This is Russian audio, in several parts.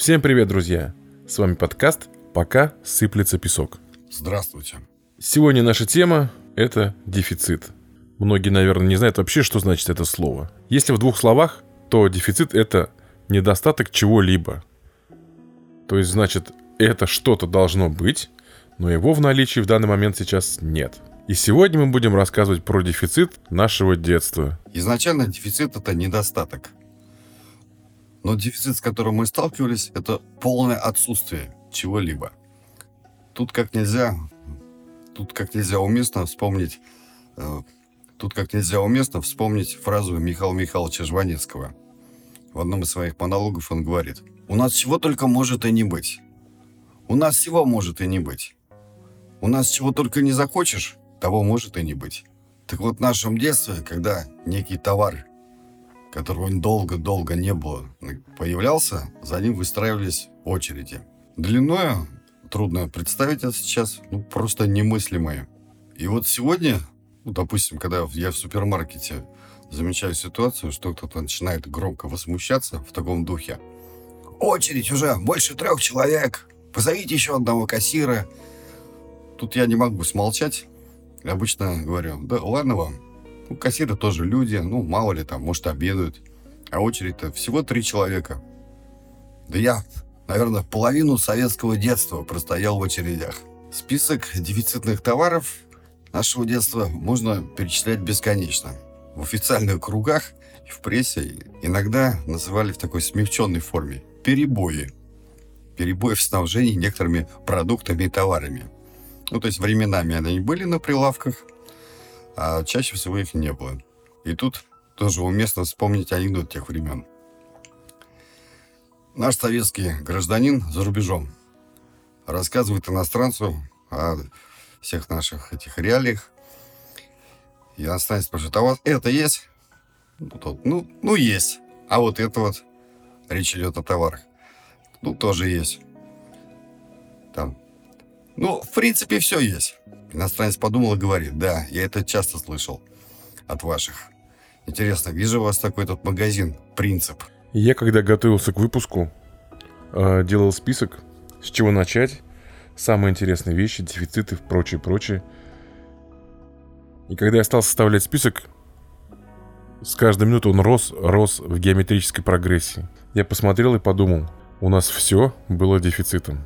Всем привет, друзья! С вами подкаст «Пока сыплется песок». Здравствуйте. Сегодня наша тема – это дефицит. Многие, наверное, не знают вообще, что значит это слово. Если в двух словах, то дефицит – это недостаток чего-либо. То есть, значит, это что-то должно быть, но его в наличии в данный момент сейчас нет. И сегодня мы будем рассказывать про дефицит нашего детства. Изначально дефицит это недостаток. Но дефицит, с которым мы сталкивались, это полное отсутствие чего-либо. Тут как нельзя, тут как нельзя уместно вспомнить, э, тут как нельзя уместно вспомнить фразу Михаила Михайловича Жванецкого. В одном из своих монологов он говорит, «У нас чего только может и не быть. У нас всего может и не быть. У нас чего только не захочешь, того может и не быть». Так вот, в нашем детстве, когда некий товар которого долго-долго не было, появлялся, за ним выстраивались очереди. Длиною трудно представить это сейчас, ну, просто немыслимое. И вот сегодня, ну, допустим, когда я в супермаркете замечаю ситуацию, что кто-то начинает громко возмущаться в таком духе. «Очередь уже! Больше трех человек! Позовите еще одного кассира!» Тут я не могу смолчать. Обычно говорю, да ладно вам, ну, кассиры тоже люди, ну, мало ли там, может, обедают. А очередь-то всего три человека. Да я, наверное, половину советского детства простоял в очередях. Список дефицитных товаров нашего детства можно перечислять бесконечно. В официальных кругах и в прессе иногда называли в такой смягченной форме перебои. Перебои в снабжении некоторыми продуктами и товарами. Ну, то есть временами они были на прилавках, а чаще всего их не было. И тут тоже уместно вспомнить анекдот тех времен. Наш советский гражданин за рубежом рассказывает иностранцу о всех наших этих реалиях. И иностранец спрашивает, а вот это есть? Ну, ну, ну, есть. А вот это вот, речь идет о товарах. Ну, тоже есть. Там. Ну, в принципе, все есть. Иностранец подумал и говорит, да, я это часто слышал от ваших. Интересно, вижу у вас такой тут магазин «Принцип». Я, когда готовился к выпуску, э, делал список, с чего начать, самые интересные вещи, дефициты, прочее, прочее. И когда я стал составлять список, с каждой минуты он рос, рос в геометрической прогрессии. Я посмотрел и подумал, у нас все было дефицитом.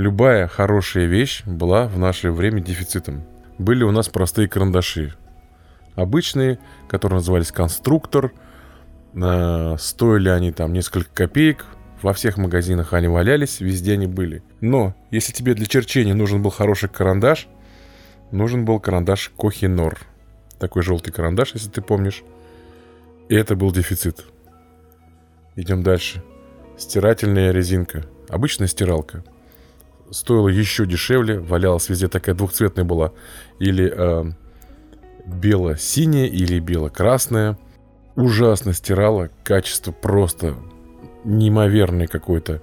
Любая хорошая вещь была в наше время дефицитом. Были у нас простые карандаши. Обычные, которые назывались конструктор. Э, стоили они там несколько копеек. Во всех магазинах они валялись, везде они были. Но если тебе для черчения нужен был хороший карандаш, нужен был карандаш Кохинор. Такой желтый карандаш, если ты помнишь. И это был дефицит. Идем дальше. Стирательная резинка. Обычная стиралка стоила еще дешевле, валялась везде такая двухцветная была, или э, бело-синяя, или бело-красная. Ужасно стирала, качество просто неимоверное какое-то.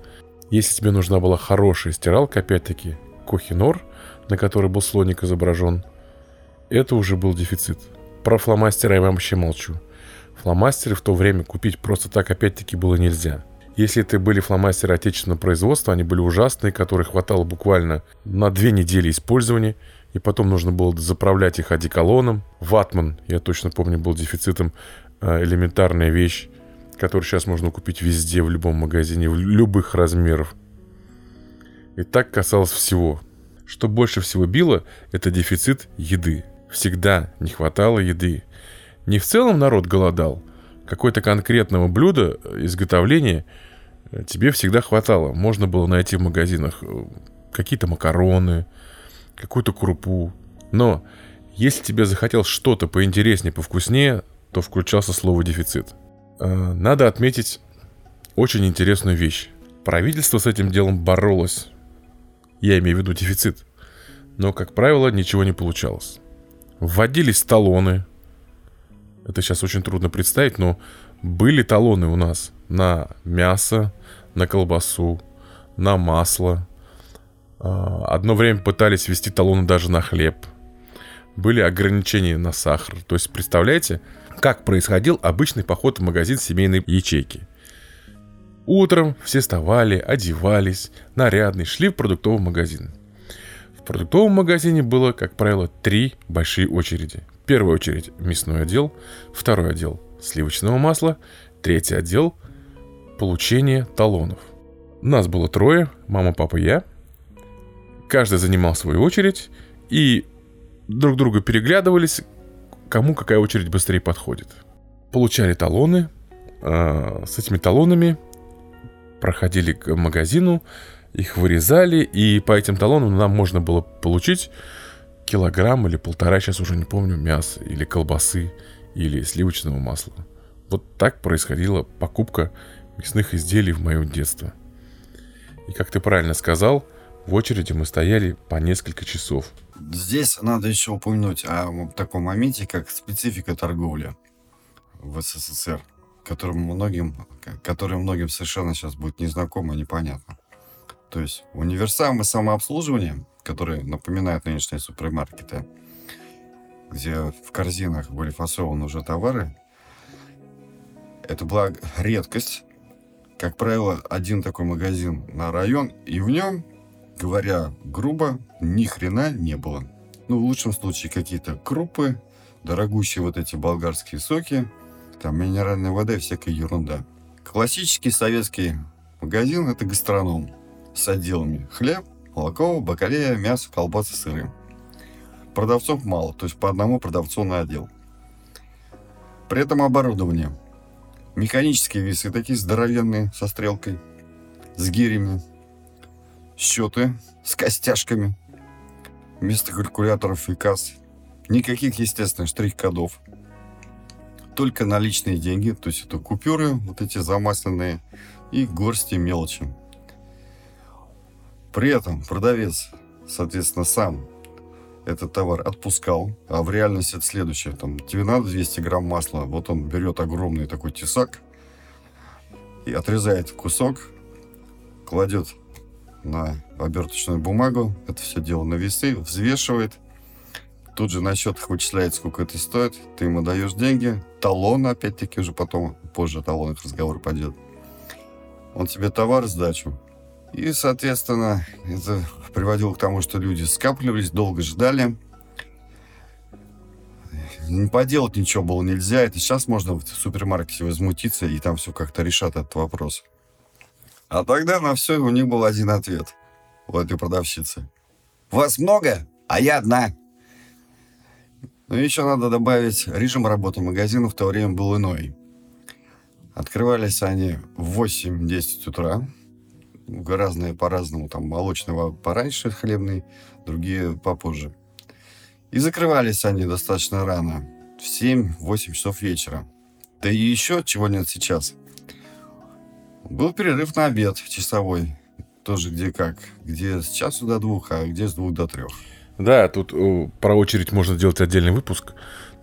Если тебе нужна была хорошая стиралка, опять-таки, Кохинор, на которой был слоник изображен, это уже был дефицит. Про фломастеры я вообще молчу. Фломастеры в то время купить просто так опять-таки было нельзя – если это были фломастеры отечественного производства, они были ужасные, которых хватало буквально на две недели использования, и потом нужно было заправлять их одеколоном. Ватман, я точно помню, был дефицитом э, элементарная вещь, которую сейчас можно купить везде, в любом магазине, в любых размеров. И так касалось всего. Что больше всего било, это дефицит еды. Всегда не хватало еды. Не в целом народ голодал, какое-то конкретного блюда изготовления – тебе всегда хватало. Можно было найти в магазинах э, какие-то макароны, какую-то крупу. Но если тебе захотелось что-то поинтереснее, повкуснее, то включался слово «дефицит». Э, надо отметить очень интересную вещь. Правительство с этим делом боролось. Я имею в виду дефицит. Но, как правило, ничего не получалось. Вводились талоны. Это сейчас очень трудно представить, но были талоны у нас на мясо, на колбасу, на масло. А, одно время пытались ввести талоны даже на хлеб. Были ограничения на сахар. То есть, представляете, как происходил обычный поход в магазин семейной ячейки. Утром все вставали, одевались, нарядные, шли в продуктовый магазин. В продуктовом магазине было, как правило, три большие очереди. Первая очередь – мясной отдел, второй отдел – сливочного масла, третий отдел – получение талонов. Нас было трое, мама, папа, я. Каждый занимал свою очередь, и друг друга переглядывались, кому какая очередь быстрее подходит. Получали талоны, э, с этими талонами проходили к магазину, их вырезали, и по этим талонам нам можно было получить килограмм или полтора, сейчас уже не помню, мяса или колбасы или сливочного масла. Вот так происходила покупка мясных изделий в мое детство. И как ты правильно сказал, в очереди мы стояли по несколько часов. Здесь надо еще упомянуть о таком моменте, как специфика торговли в СССР, которым многим, который многим совершенно сейчас будет незнакомо непонятно. То есть универсамы самообслуживания, которые напоминают нынешние супермаркеты, где в корзинах были фасованы уже товары, это была редкость. Как правило, один такой магазин на район, и в нем, говоря грубо, ни хрена не было. Ну, в лучшем случае какие-то крупы, дорогущие вот эти болгарские соки, там минеральная вода и всякая ерунда. Классический советский магазин – это гастроном с отделами хлеб, молоко, бакалея, мясо, колбасы, сыры. Продавцов мало, то есть по одному продавцу на отдел. При этом оборудование. Механические весы такие здоровенные, со стрелкой, с гирями. Счеты с костяшками. Вместо калькуляторов и касс. Никаких, естественно, штрих-кодов. Только наличные деньги, то есть это купюры, вот эти замасленные, и горсти мелочи. При этом продавец, соответственно, сам этот товар отпускал, а в реальности это следующее. Там, тебе надо 200 грамм масла, вот он берет огромный такой тесак и отрезает кусок, кладет на оберточную бумагу, это все дело на весы, взвешивает, тут же на счетах вычисляет, сколько это стоит, ты ему даешь деньги, талон, опять-таки, уже потом, позже о талонах разговор пойдет. Он тебе товар, сдачу, и, соответственно, это приводило к тому, что люди скапливались, долго ждали. Не поделать ничего было нельзя. Это сейчас можно в супермаркете возмутиться, и там все как-то решат этот вопрос. А тогда на все у них был один ответ у этой продавщицы. Вас много, а я одна. Ну и еще надо добавить, режим работы магазина в то время был иной. Открывались они в 8-10 утра, разные по-разному, там молочного пораньше хлебный, другие попозже. И закрывались они достаточно рано, в 7-8 часов вечера. Да и еще, чего нет сейчас. Был перерыв на обед часовой, тоже где как, где с часу до двух, а где с двух до трех. Да, тут о, про очередь можно сделать отдельный выпуск.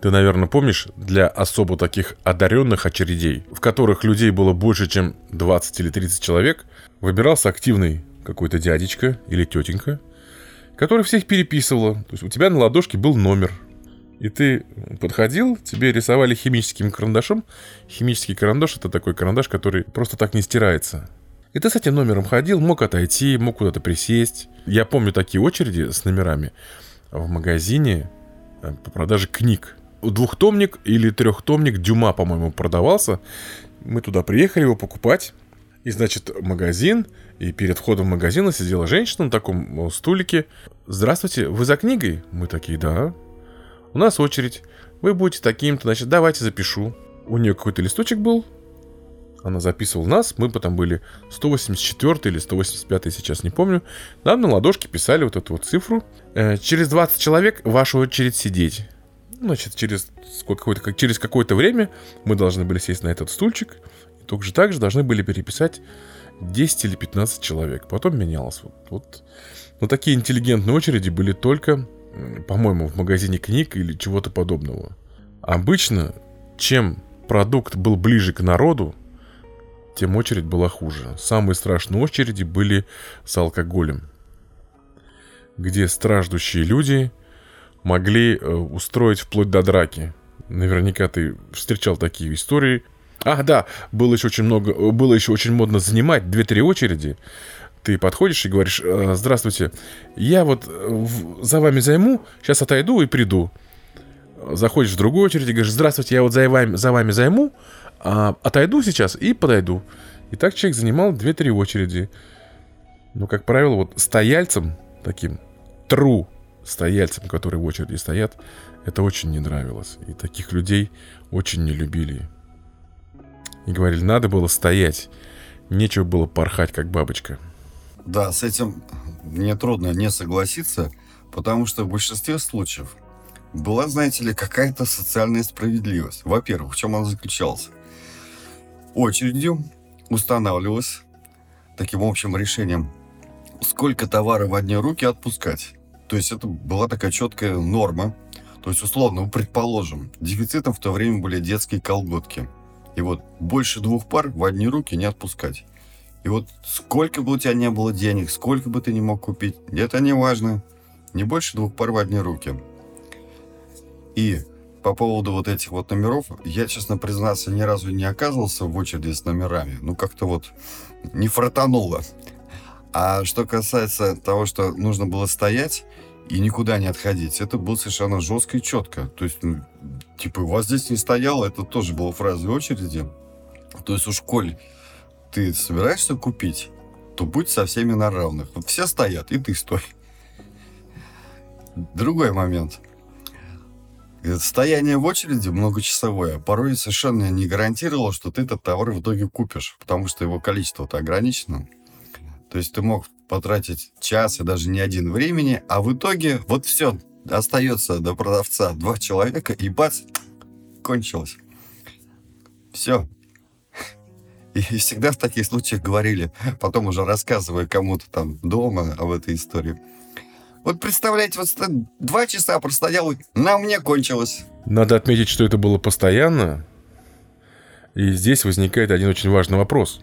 Ты, наверное, помнишь, для особо таких одаренных очередей, в которых людей было больше, чем 20 или 30 человек, выбирался активный какой-то дядечка или тетенька, который всех переписывала. То есть у тебя на ладошке был номер. И ты подходил, тебе рисовали химическим карандашом. Химический карандаш это такой карандаш, который просто так не стирается. И ты с этим номером ходил, мог отойти, мог куда-то присесть. Я помню такие очереди с номерами в магазине э, по продаже книг двухтомник или трехтомник Дюма, по-моему, продавался. Мы туда приехали его покупать. И, значит, магазин, и перед входом в магазин сидела женщина на таком стулике. «Здравствуйте, вы за книгой?» Мы такие, да. «У нас очередь. Вы будете таким-то, значит, давайте запишу». У нее какой-то листочек был, она записывала нас, мы потом были 184 или 185, сейчас не помню. Нам на ладошке писали вот эту вот цифру. Э, через 20 человек ваша очередь сидеть. Значит, через какое-то, через какое-то время мы должны были сесть на этот стульчик, также также должны были переписать 10 или 15 человек. Потом менялось. Вот, вот. Но такие интеллигентные очереди были только, по-моему, в магазине книг или чего-то подобного. Обычно, чем продукт был ближе к народу, тем очередь была хуже. Самые страшные очереди были с алкоголем, где страждущие люди могли э, устроить вплоть до драки. Наверняка ты встречал такие истории. Ах, да, было еще очень много, было еще очень модно занимать 2-3 очереди. Ты подходишь и говоришь, «Э, здравствуйте, я вот э, за вами займу, сейчас отойду и приду. Заходишь в другую очередь и говоришь, здравствуйте, я вот за вами, за вами займу, а, отойду сейчас и подойду. И так человек занимал 2-3 очереди. Но, как правило, вот стояльцам, таким тру стояльцам, которые в очереди стоят, это очень не нравилось. И таких людей очень не любили. И говорили, надо было стоять. Нечего было порхать, как бабочка. Да, с этим мне трудно не согласиться, потому что в большинстве случаев была, знаете ли, какая-то социальная справедливость. Во-первых, в чем она заключалась? Очередью устанавливалось таким общим решением, сколько товара в одни руки отпускать. То есть это была такая четкая норма. То есть, условно, ну, предположим, дефицитом в то время были детские колготки. И вот больше двух пар в одни руки не отпускать. И вот сколько бы у тебя не было денег, сколько бы ты не мог купить, это не важно. Не больше двух пар в одни руки. И по поводу вот этих вот номеров, я, честно признаться, ни разу не оказывался в очереди с номерами. Ну, как-то вот не фартануло. А что касается того, что нужно было стоять и никуда не отходить, это было совершенно жестко и четко. То есть, ну, типа, у вас здесь не стояло, это тоже было фразой очереди. То есть уж коль ты собираешься купить, то будь со всеми на равных. Вот все стоят, и ты стой. Другой момент. Стояние в очереди многочасовое порой совершенно не гарантировало, что ты этот товар в итоге купишь, потому что его количество-то ограничено. То есть ты мог потратить час и даже не один времени, а в итоге вот все, остается до продавца два человека, и бац, кончилось. Все. И всегда в таких случаях говорили, потом уже рассказывая кому-то там дома об этой истории. Вот представляете, вот два часа простоял, на мне кончилось. Надо отметить, что это было постоянно. И здесь возникает один очень важный вопрос.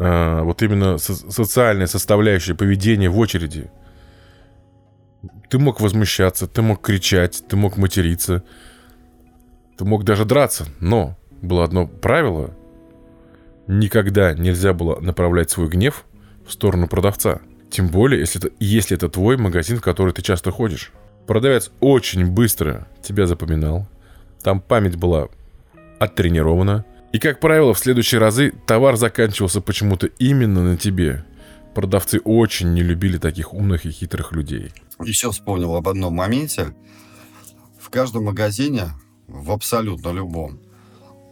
А, вот именно со- социальная составляющая поведения в очереди. Ты мог возмущаться, ты мог кричать, ты мог материться, ты мог даже драться, но было одно правило. Никогда нельзя было направлять свой гнев в сторону продавца. Тем более, если это, если это твой магазин, в который ты часто ходишь. Продавец очень быстро тебя запоминал. Там память была оттренирована. И, как правило, в следующие разы товар заканчивался почему-то именно на тебе. Продавцы очень не любили таких умных и хитрых людей. Еще вспомнил об одном моменте. В каждом магазине, в абсолютно любом,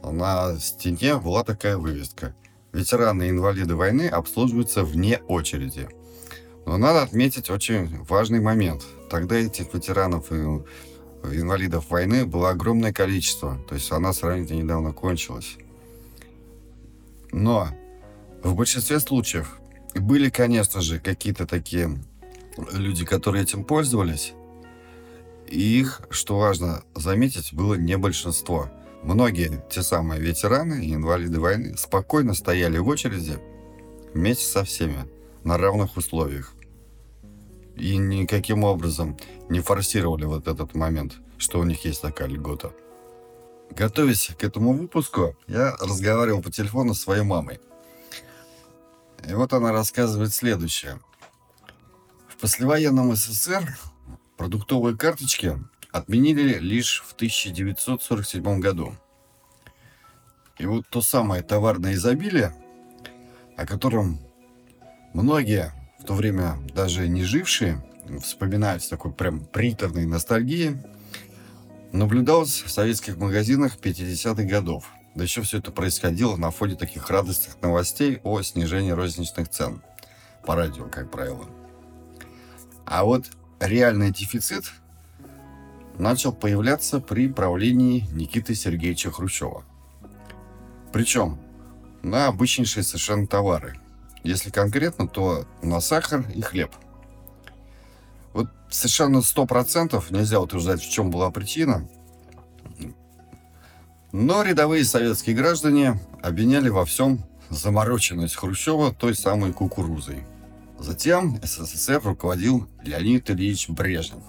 на стене была такая вывеска. Ветераны и инвалиды войны обслуживаются вне очереди. Но надо отметить очень важный момент. Тогда этих ветеранов и инвалидов войны было огромное количество. То есть она сравнительно недавно кончилась. Но в большинстве случаев были, конечно же, какие-то такие люди, которые этим пользовались. И их, что важно заметить, было не большинство. Многие, те самые ветераны и инвалиды войны, спокойно стояли в очереди вместе со всеми на равных условиях. И никаким образом не форсировали вот этот момент, что у них есть такая льгота. Готовясь к этому выпуску, я разговаривал по телефону с своей мамой. И вот она рассказывает следующее. В послевоенном СССР продуктовые карточки отменили лишь в 1947 году. И вот то самое товарное изобилие, о котором многие в то время даже не жившие вспоминают с такой прям приторной ностальгией, наблюдалось в советских магазинах 50-х годов. Да еще все это происходило на фоне таких радостных новостей о снижении розничных цен. По радио, как правило. А вот реальный дефицит начал появляться при правлении Никиты Сергеевича Хрущева. Причем на обычнейшие совершенно товары. Если конкретно, то на сахар и хлеб. Совершенно сто процентов нельзя утверждать, в чем была причина. Но рядовые советские граждане обвиняли во всем замороченность Хрущева той самой кукурузой. Затем СССР руководил Леонид Ильич Брежнев.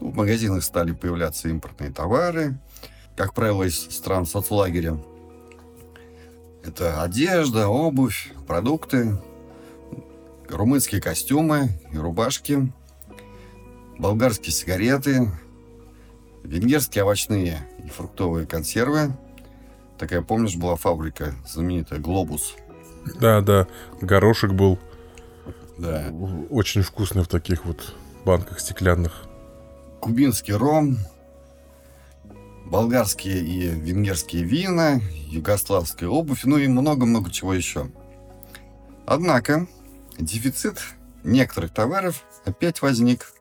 Ну, в магазинах стали появляться импортные товары, как правило, из стран соцлагеря. Это одежда, обувь, продукты, румынские костюмы и рубашки, болгарские сигареты, венгерские овощные и фруктовые консервы. Такая, помнишь, была фабрика знаменитая «Глобус». Да, да, горошек был Да. очень вкусный в таких вот банках стеклянных. Кубинский ром, болгарские и венгерские вина, югославская обувь, ну и много-много чего еще. Однако дефицит некоторых товаров опять возник.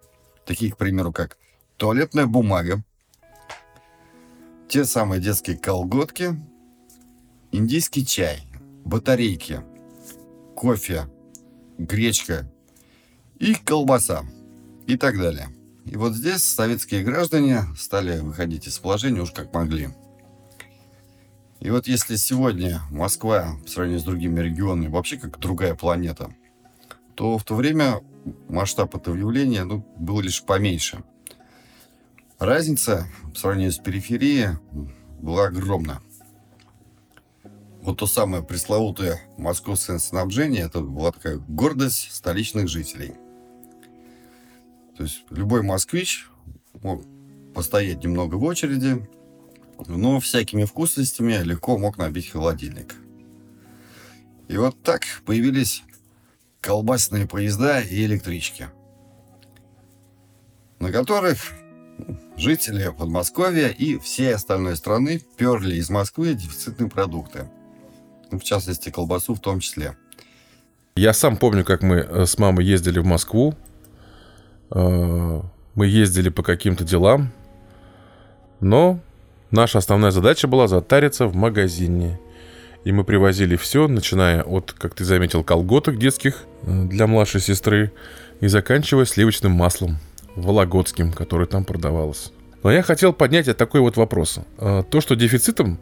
Таких, к примеру, как туалетная бумага, те самые детские колготки, индийский чай, батарейки, кофе, гречка и колбаса и так далее. И вот здесь советские граждане стали выходить из положения уж как могли. И вот если сегодня Москва по сравнению с другими регионами вообще как другая планета, то в то время масштаб этого явления ну, был лишь поменьше. Разница по сравнению с периферией была огромна. Вот то самое пресловутое московское снабжение, это была такая гордость столичных жителей. То есть любой москвич мог постоять немного в очереди, но всякими вкусностями легко мог набить холодильник. И вот так появились колбасные поезда и электрички, на которых жители Подмосковья и всей остальной страны перли из Москвы дефицитные продукты. Ну, в частности, колбасу в том числе. Я сам помню, как мы э, с мамой ездили в Москву. Э, Мы ездили по каким-то делам. Но наша основная задача была затариться в магазине. И мы привозили все, начиная от, как ты заметил, колготок детских для младшей сестры и заканчивая сливочным маслом вологодским, которое там продавалось. Но я хотел поднять такой вот вопрос. Э, То, что дефицитом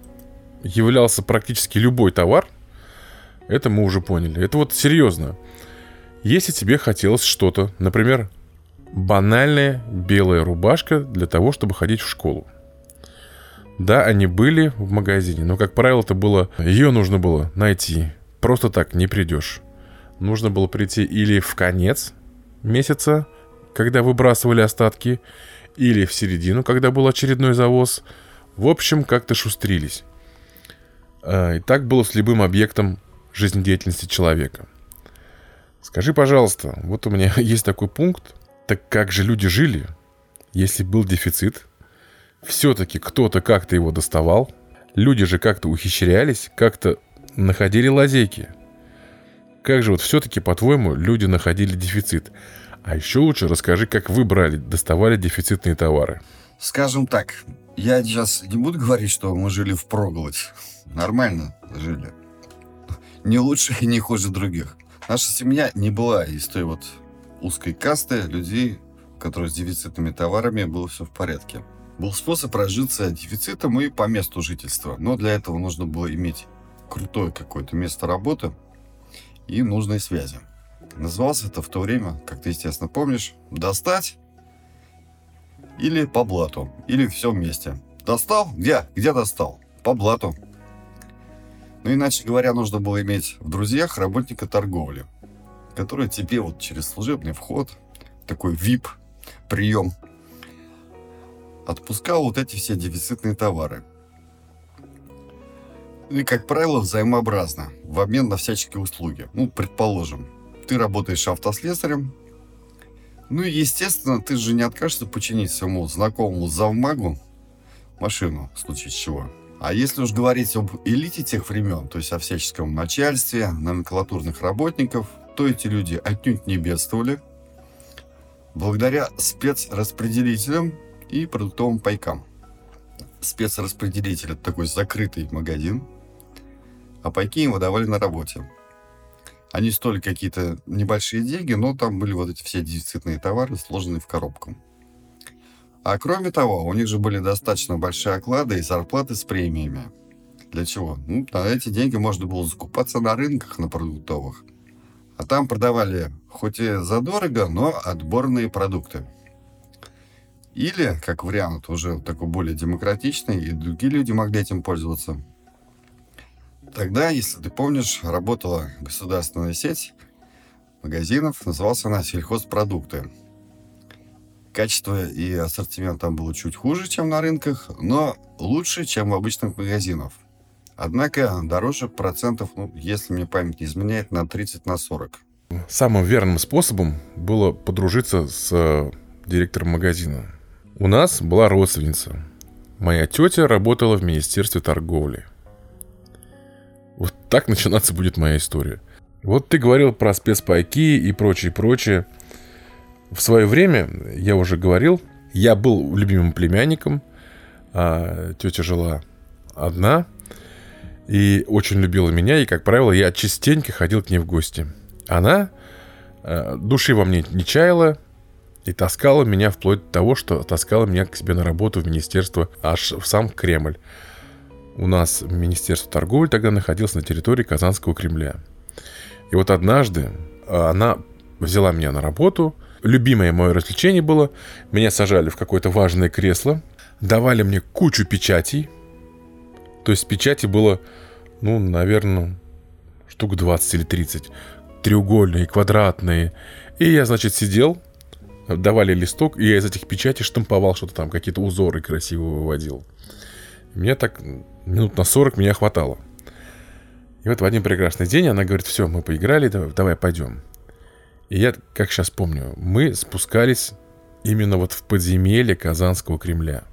являлся практически любой товар, это мы уже поняли. Это вот серьезно. Если тебе хотелось что-то, например, банальная белая рубашка для того, чтобы ходить в школу. Да, они были в магазине, но, как правило, это было... Ее нужно было найти. Просто так не придешь. Нужно было прийти или в конец месяца, когда выбрасывали остатки, или в середину, когда был очередной завоз. В общем, как-то шустрились. А, И так было с любым объектом жизнедеятельности человека. Скажи, пожалуйста, вот у меня есть такой пункт. Так как же люди жили, если был дефицит? Все-таки кто-то как-то его доставал. Люди же как-то ухищрялись, как-то находили лазейки. Как же вот все-таки, по-твоему, люди находили дефицит? А еще лучше расскажи, как вы брали, доставали дефицитные товары. Скажем так, я сейчас не буду говорить, что мы жили в проголодь. Нормально жили. Не лучше и не хуже других. Наша семья не была из той вот узкой касты людей, которые с дефицитными товарами было все в порядке. Был способ разжиться дефицитом и по месту жительства. Но для этого нужно было иметь крутое какое-то место работы и нужные связи. Назывался это в то время, как ты, естественно, помнишь, «достать» или «по блату», или все вместе. Достал? Где? Где достал? По блату. Ну, иначе говоря, нужно было иметь в друзьях работника торговли, который тебе вот через служебный вход, такой VIP прием, отпускал вот эти все дефицитные товары. И, как правило, взаимообразно, в обмен на всяческие услуги. Ну, предположим, ты работаешь автослесарем, ну и, естественно, ты же не откажешься починить своему знакомому завмагу машину, в случае чего. А если уж говорить об элите тех времен, то есть о всяческом начальстве, номенклатурных работников, то эти люди отнюдь не бедствовали благодаря спецраспределителям и продуктовым пайкам. Спецраспределитель – это такой закрытый магазин, а пайки им выдавали на работе. Они стоили какие-то небольшие деньги, но там были вот эти все дефицитные товары, сложенные в коробку. А кроме того, у них же были достаточно большие оклады и зарплаты с премиями. Для чего? Ну, на эти деньги можно было закупаться на рынках, на продуктовых. А там продавали хоть и задорого, но отборные продукты. Или, как вариант, уже такой более демократичный, и другие люди могли этим пользоваться. Тогда, если ты помнишь, работала государственная сеть магазинов, назывался она «Сельхозпродукты». Качество и ассортимент там было чуть хуже, чем на рынках, но лучше, чем в обычных магазинах. Однако дороже процентов, ну, если мне память не изменяет, на 30 на 40. Самым верным способом было подружиться с э, директором магазина. У нас была родственница. Моя тетя работала в Министерстве торговли. Вот так начинаться будет моя история. Вот ты говорил про спецпайки и прочее, прочее. В свое время, я уже говорил, я был любимым племянником, а тетя жила одна и очень любила меня, и, как правило, я частенько ходил к ней в гости. Она э, души во мне не чаяла и таскала меня вплоть до того, что таскала меня к себе на работу в министерство, аж в сам Кремль. У нас Министерство торговли тогда находилось на территории Казанского Кремля. И вот однажды она взяла меня на работу. Любимое мое развлечение было, меня сажали в какое-то важное кресло, давали мне кучу печатей. То есть печати было, ну, наверное, штук 20 или 30. Треугольные, квадратные. И я, значит, сидел, давали листок, и я из этих печатей штамповал что-то там, какие-то узоры красиво выводил. Мне так минут на 40 меня хватало. И вот в один прекрасный день она говорит, все, мы поиграли, давай, давай пойдем. И я, как сейчас помню, мы спускались именно вот в подземелье Казанского Кремля.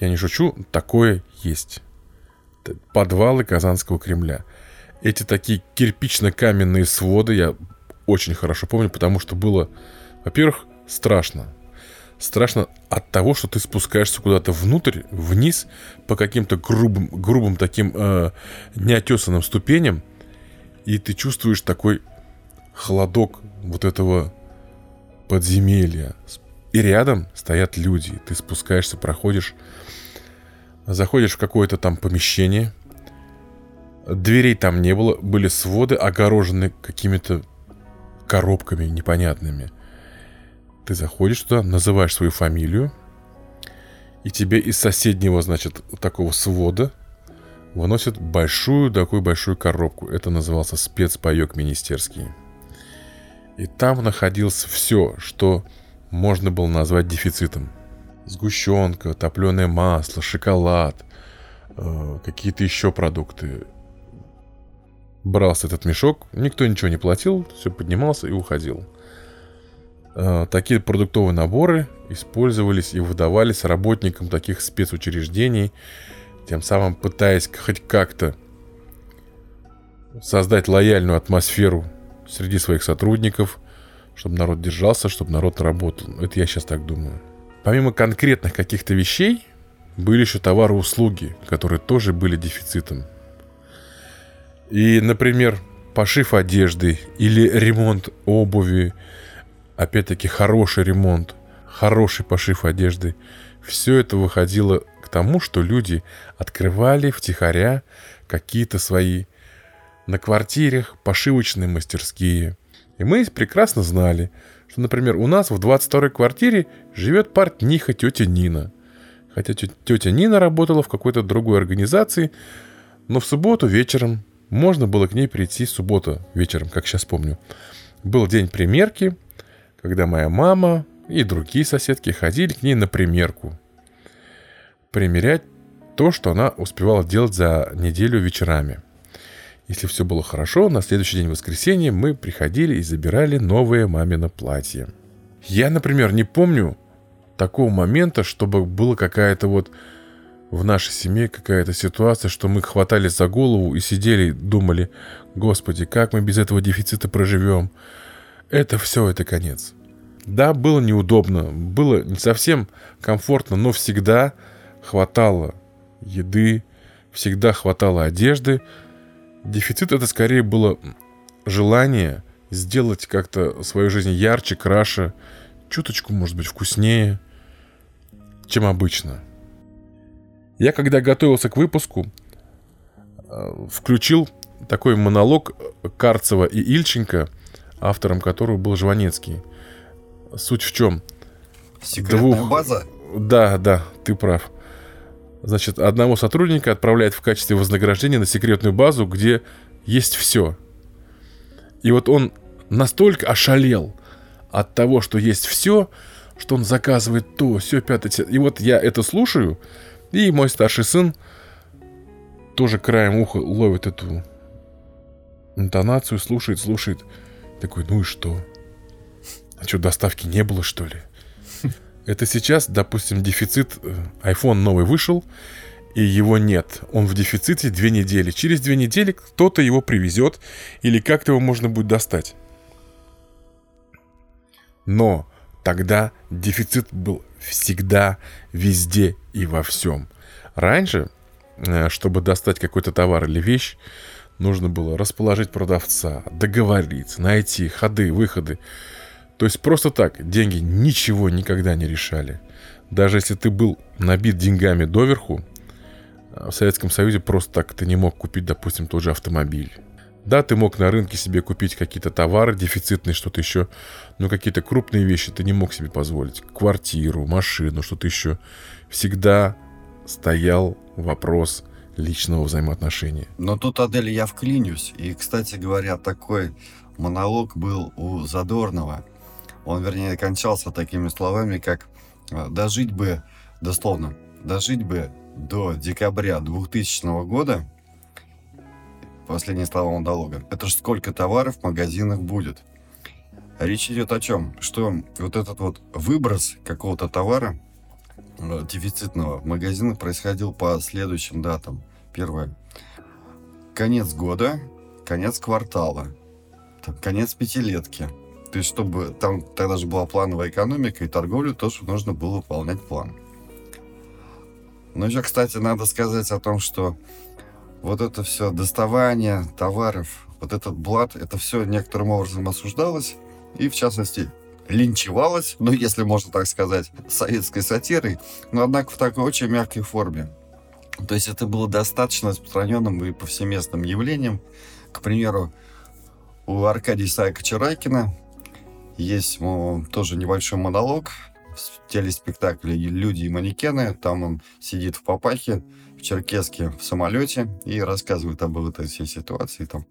Я не шучу, такое есть. Подвалы Казанского Кремля. Эти такие кирпично-каменные своды я очень хорошо помню, потому что было, во-первых, страшно страшно от того, что ты спускаешься куда-то внутрь, вниз, по каким-то грубым, грубым таким э, неотесанным ступеням, и ты чувствуешь такой холодок вот этого подземелья. И рядом стоят люди. Ты спускаешься, проходишь, заходишь в какое-то там помещение. Дверей там не было, были своды, огорожены какими-то коробками непонятными – ты заходишь туда, называешь свою фамилию, и тебе из соседнего, значит, такого свода выносят большую, такую большую коробку. Это назывался спецпаек министерский. И там находилось все, что можно было назвать дефицитом. Сгущенка, топленое масло, шоколад, э, какие-то еще продукты. Брался этот мешок, никто ничего не платил, все поднимался и уходил. Э, такие продуктовые наборы использовались и выдавались работникам таких спецучреждений, тем самым пытаясь хоть как-то создать лояльную атмосферу среди своих сотрудников, чтобы народ держался, чтобы народ работал. Это я сейчас так думаю. Помимо конкретных каких-то вещей, были еще товары и услуги, которые тоже были дефицитом. И, например, пошив одежды или ремонт обуви – опять-таки хороший ремонт, хороший пошив одежды. Все это выходило к тому, что люди открывали втихаря какие-то свои на квартирах пошивочные мастерские. И мы прекрасно знали, что, например, у нас в 22-й квартире живет портниха тетя Нина. Хотя тетя Нина работала в какой-то другой организации, но в субботу вечером можно было к ней прийти, суббота вечером, как сейчас помню. Был день примерки, когда моя мама и другие соседки ходили к ней на примерку. Примерять то, что она успевала делать за неделю вечерами. Если все было хорошо, на следующий день воскресенья мы приходили и забирали новое мамино платье. Я, например, не помню такого момента, чтобы была какая-то вот в нашей семье какая-то ситуация, что мы хватались за голову и сидели, думали, господи, как мы без этого дефицита проживем? Это все, это конец. Да, было неудобно, было не совсем комфортно, но всегда хватало еды, всегда хватало одежды. Дефицит это скорее было желание сделать как-то свою жизнь ярче, краше, чуточку, может быть, вкуснее, чем обычно. Я, когда готовился к выпуску, э, включил такой монолог Карцева и Ильченко – автором которого был Жванецкий. Суть в чем? Секретная Двух... база? Да, да, ты прав. Значит, одного сотрудника отправляет в качестве вознаграждения на секретную базу, где есть все. И вот он настолько ошалел от того, что есть все, что он заказывает то, все, пятое. И вот я это слушаю, и мой старший сын тоже краем уха ловит эту интонацию, слушает, слушает. Такой, ну и что? А что, доставки не было, что ли? Это сейчас, допустим, дефицит. Э, iPhone новый вышел, и его нет. Он в дефиците две недели. Через две недели кто-то его привезет, или как-то его можно будет достать. Но тогда дефицит был всегда, везде и во всем. Раньше, э, чтобы достать какой-то товар или вещь, нужно было расположить продавца, договориться, найти ходы, выходы. То есть просто так деньги ничего никогда не решали. Даже если ты был набит деньгами доверху, а в Советском Союзе просто так ты не мог купить, допустим, тот же автомобиль. Да, ты мог на рынке себе купить какие-то товары дефицитные, что-то еще, но какие-то крупные вещи ты не мог себе позволить. Квартиру, машину, что-то еще. Всегда стоял вопрос личного взаимоотношения. Но тут, Адель, я вклинюсь. И, кстати говоря, такой монолог был у Задорнова он, вернее, кончался такими словами, как э, «дожить бы», дословно, «дожить бы до декабря 2000 года», последние слова монолога, это же сколько товаров в магазинах будет. Речь идет о чем? Что вот этот вот выброс какого-то товара дефицитного в магазинах происходил по следующим датам. Первое. Конец года, конец квартала, конец пятилетки – то есть, чтобы там тогда же была плановая экономика и торговлю, тоже нужно было выполнять план. Но еще, кстати, надо сказать о том, что вот это все доставание товаров, вот этот блат, это все некоторым образом осуждалось. И, в частности, линчевалось, ну, если можно так сказать, советской сатирой, но, однако, в такой очень мягкой форме. То есть это было достаточно распространенным и повсеместным явлением. К примеру, у Аркадия Исаика Чарайкина есть ну, тоже небольшой монолог в телеспектакле «Люди и манекены». Там он сидит в папахе, в черкеске, в самолете и рассказывает об этой всей ситуации. Там,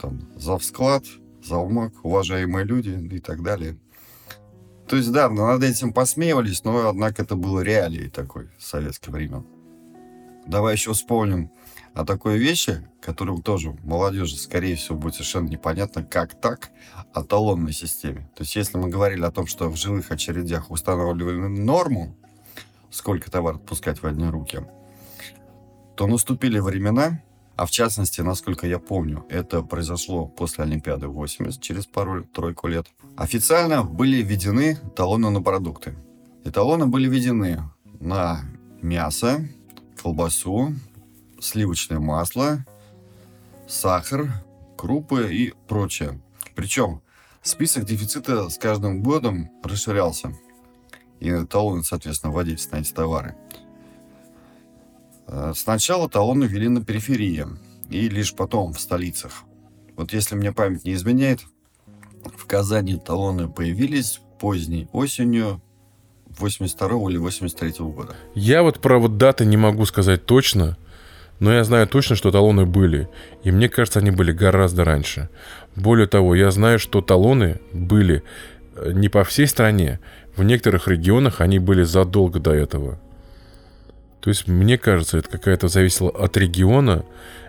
там завсклад, завмак, уважаемые люди и так далее. То есть, да, над этим посмеивались, но, однако, это было реалией такой советское время. Давай еще вспомним о такой вещи, которую тоже молодежи, скорее всего, будет совершенно непонятно, как так, о талонной системе. То есть, если мы говорили о том, что в жилых очередях устанавливали норму, сколько товар отпускать в одни руки, то наступили времена, а в частности, насколько я помню, это произошло после Олимпиады 80, через пару-тройку лет, официально были введены талоны на продукты. И талоны были введены на мясо, колбасу, сливочное масло, сахар, крупы и прочее. Причем список дефицита с каждым годом расширялся. И талоны, соответственно, вводились на эти товары. Э, сначала талоны ввели на периферии и лишь потом в столицах. Вот если мне память не изменяет, в Казани талоны появились поздней осенью 82 или 83 года. Я вот про вот даты не могу сказать точно, но я знаю точно, что талоны были. И мне кажется, они были гораздо раньше. Более того, я знаю, что талоны были э, не по всей стране. В некоторых регионах они были задолго до этого. То есть, мне кажется, это какая-то зависело от региона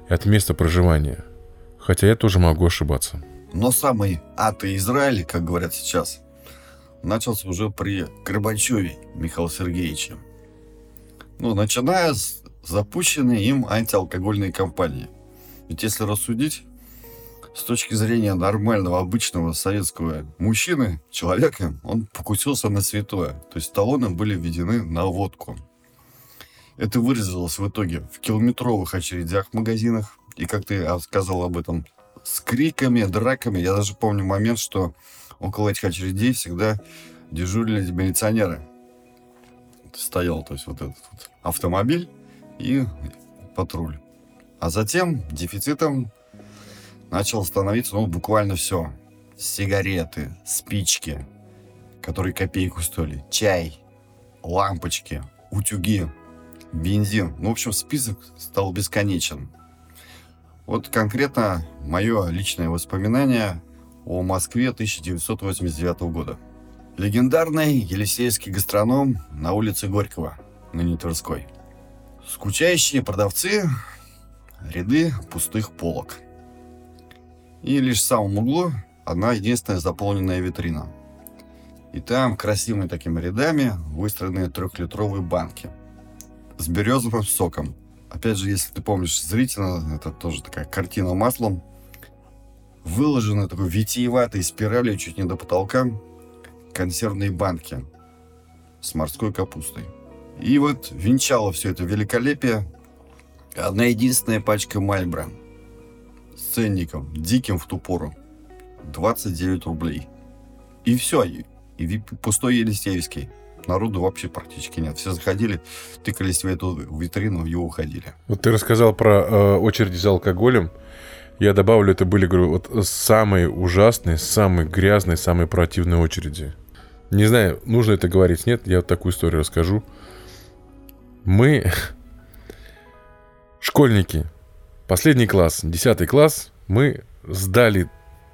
и от места проживания. Хотя я тоже могу ошибаться. Но самый ад Израиль, как говорят сейчас, начался уже при Горбачеве Михаила Сергеевича. Ну, начиная с запущенные им антиалкогольные кампании. Ведь если рассудить, с точки зрения нормального, обычного советского мужчины, человека, он покусился на святое. То есть талоны были введены на водку. Это выразилось в итоге в километровых очередях в магазинах. И как ты сказал об этом, с криками, драками. Я даже помню момент, что около этих очередей всегда дежурили милиционеры. Стоял, то есть вот этот вот автомобиль, и патруль. А затем дефицитом начал становиться ну, буквально все. Сигареты, спички, которые копейку стоили, чай, лампочки, утюги. Бензин. Ну, в общем, список стал бесконечен. Вот конкретно мое личное воспоминание о Москве 1989 года. Легендарный елисейский гастроном на улице Горького, ныне Тверской. Скучающие продавцы, ряды пустых полок. И лишь в самом углу одна единственная заполненная витрина. И там красивыми такими рядами выстроены трехлитровые банки с березовым соком. Опять же, если ты помнишь зрительно, это тоже такая картина маслом. Выложены такой витиеватой спиралью чуть не до потолка консервные банки с морской капустой. И вот венчало все это великолепие одна единственная пачка Мальбра с ценником, диким в ту пору. 29 рублей. И все. И, пустой Елисеевский. Народу вообще практически нет. Все заходили, тыкались в эту витрину и уходили. Вот ты рассказал про э, очереди за алкоголем. Я добавлю, это были, говорю, вот самые ужасные, самые грязные, самые противные очереди. Не знаю, нужно это говорить, нет, я вот такую историю расскажу. Мы, школьники, последний класс, десятый класс, мы сдали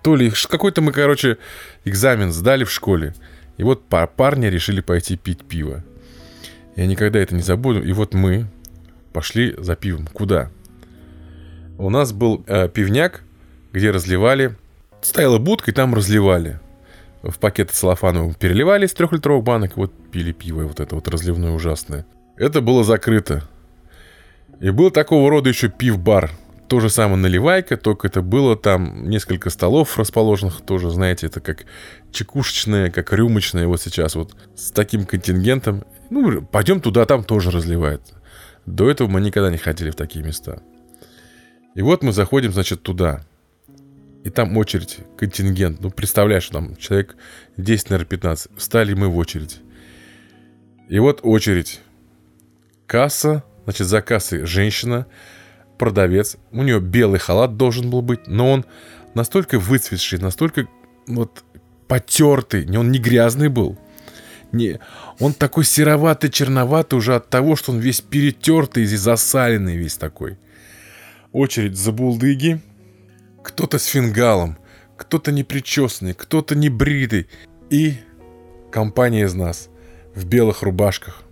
то ли какой-то мы, короче, экзамен сдали в школе. И вот парни решили пойти пить пиво. Я никогда это не забуду. И вот мы пошли за пивом. Куда? У нас был э, пивняк, где разливали. Стояла будка, и там разливали. В пакеты целлофановые переливали из трехлитровых банок. И вот пили пиво, вот это вот разливное ужасное. Это было закрыто. И был такого рода еще пив-бар – то же самое наливайка, только это было там несколько столов расположенных, тоже, знаете, это как чекушечное, как рюмочное вот сейчас вот с таким контингентом. Ну, пойдем туда, там тоже разливают. До этого мы никогда не ходили в такие места. И вот мы заходим, значит, туда. И там очередь, контингент. Ну, представляешь, там человек 10, наверное, 15. Встали мы в очередь. И вот очередь. Касса, значит, за кассой женщина, продавец, у нее белый халат должен был быть, но он настолько выцветший, настолько вот потертый, он не грязный был. Не, он такой сероватый, черноватый уже от того, что он весь перетертый и засаленный весь такой. Очередь за булдыги. Кто-то с фингалом, кто-то непричесанный, кто-то не бритый. И компания из нас в белых рубашках,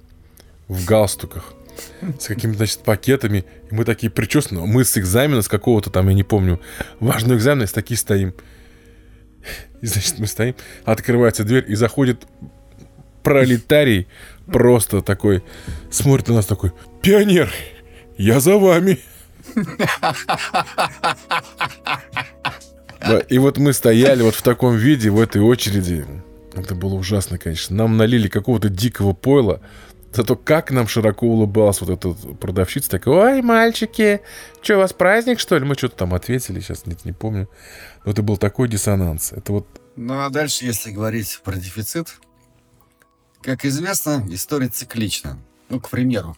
в галстуках, с какими-то, значит, пакетами. И мы такие причесаны. Мы с экзамена, с какого-то там, я не помню, важного экзамена, с такие стоим. И, значит, мы стоим, открывается дверь, и заходит пролетарий, просто такой, смотрит на нас такой, пионер, я за вами. И вот мы стояли вот в таком виде, в этой очереди. Это было ужасно, конечно. Нам налили какого-то дикого пойла. Зато как нам широко улыбалась вот эта продавщица, так, ой, мальчики, что, у вас праздник, что ли? Мы что-то там ответили, сейчас нет, не помню. Но это был такой диссонанс. Это вот... Ну, а дальше, если говорить про дефицит, как известно, история циклична. Ну, к примеру,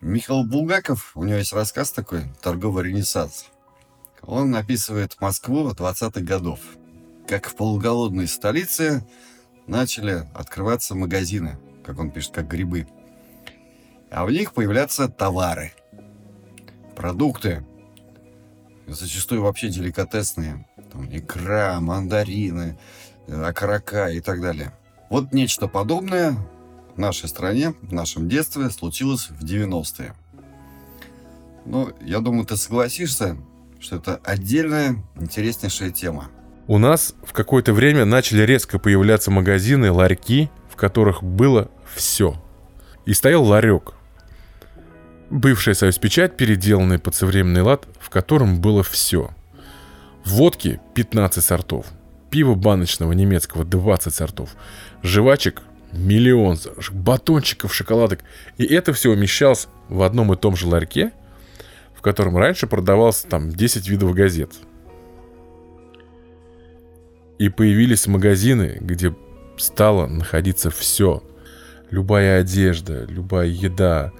Михаил Булгаков, у него есть рассказ такой «Торговый ренессанс». Он описывает Москву 20-х годов. Как в полуголодной столице начали открываться магазины – как он пишет, как грибы. А в них появляются товары, продукты, зачастую вообще деликатесные. Там икра, мандарины, окорока и так далее. Вот нечто подобное в нашей стране, в нашем детстве случилось в 90-е. Ну, я думаю, ты согласишься, что это отдельная интереснейшая тема. У нас в какое-то время начали резко появляться магазины, ларьки, в которых было все. И стоял ларек. Бывшая союзпечать, переделанный под современный лад, в котором было все. Водки 15 сортов. Пива баночного немецкого 20 сортов. Жвачек миллион. Батончиков, шоколадок. И это все умещалось в одном и том же ларьке, в котором раньше продавался там 10 видов газет. И появились магазины, где стало находиться все любая одежда, любая еда,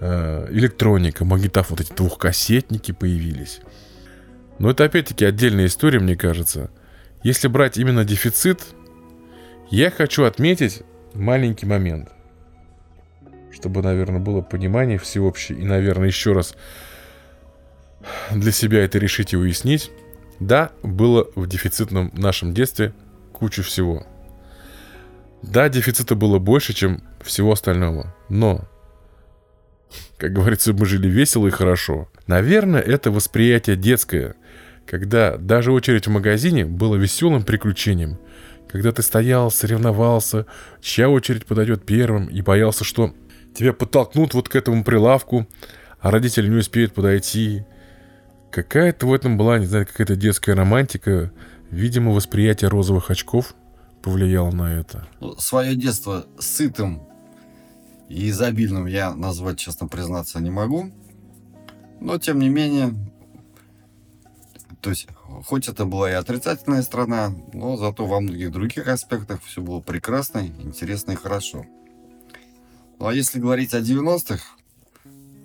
э, электроника, магнитофон, вот эти двухкассетники появились. Но это опять-таки отдельная история, мне кажется. Если брать именно дефицит, я хочу отметить маленький момент. чтобы, наверное, было понимание всеобщее и, наверное, еще раз для себя это решить и уяснить. Да, было в дефицитном нашем детстве куча всего. Да, дефицита было больше, чем всего остального. Но, как говорится, мы жили весело и хорошо. Наверное, это восприятие детское, когда даже очередь в магазине было веселым приключением. Когда ты стоял, соревновался, чья очередь подойдет первым, и боялся, что тебя подтолкнут вот к этому прилавку, а родители не успеют подойти. Какая-то в этом была, не знаю, какая-то детская романтика. Видимо, восприятие розовых очков повлияло на это. Ну, свое детство сытым и изобильным я назвать, честно признаться, не могу. Но, тем не менее, то есть, хоть это была и отрицательная сторона, но зато во многих других аспектах все было прекрасно, интересно и хорошо. Ну а если говорить о 90-х,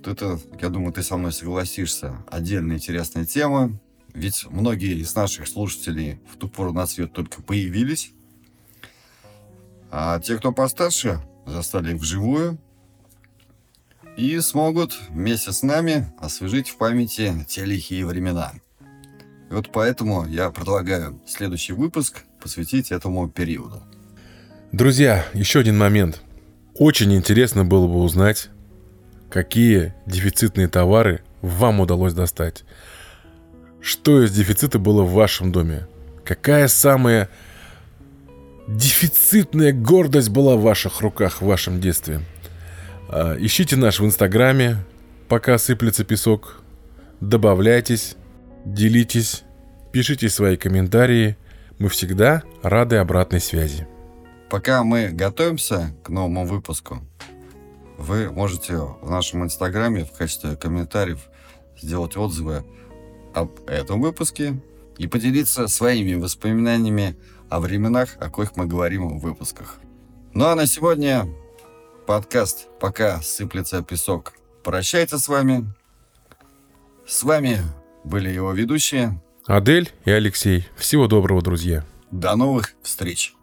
то это, я думаю, ты со мной согласишься, отдельная интересная тема. Ведь многие из наших слушателей в ту пору на свет только появились. А те, кто постарше, застали их вживую и смогут вместе с нами освежить в памяти те лихие времена. И вот поэтому я предлагаю следующий выпуск посвятить этому периоду. Друзья, еще один момент. Очень интересно было бы узнать, какие дефицитные товары вам удалось достать. Что из дефицита было в вашем доме? Какая самая дефицитная гордость была в ваших руках в вашем детстве? А, ищите наш в Инстаграме, пока сыплется песок. Добавляйтесь, делитесь, пишите свои комментарии. Мы всегда рады обратной связи. Пока мы готовимся к новому выпуску, вы можете в нашем инстаграме в качестве комментариев сделать отзывы об этом выпуске и поделиться своими воспоминаниями о временах, о коих мы говорим в выпусках. Ну а на сегодня подкаст «Пока сыплется песок» прощается с вами. С вами были его ведущие Адель и Алексей. Всего доброго, друзья. До новых встреч!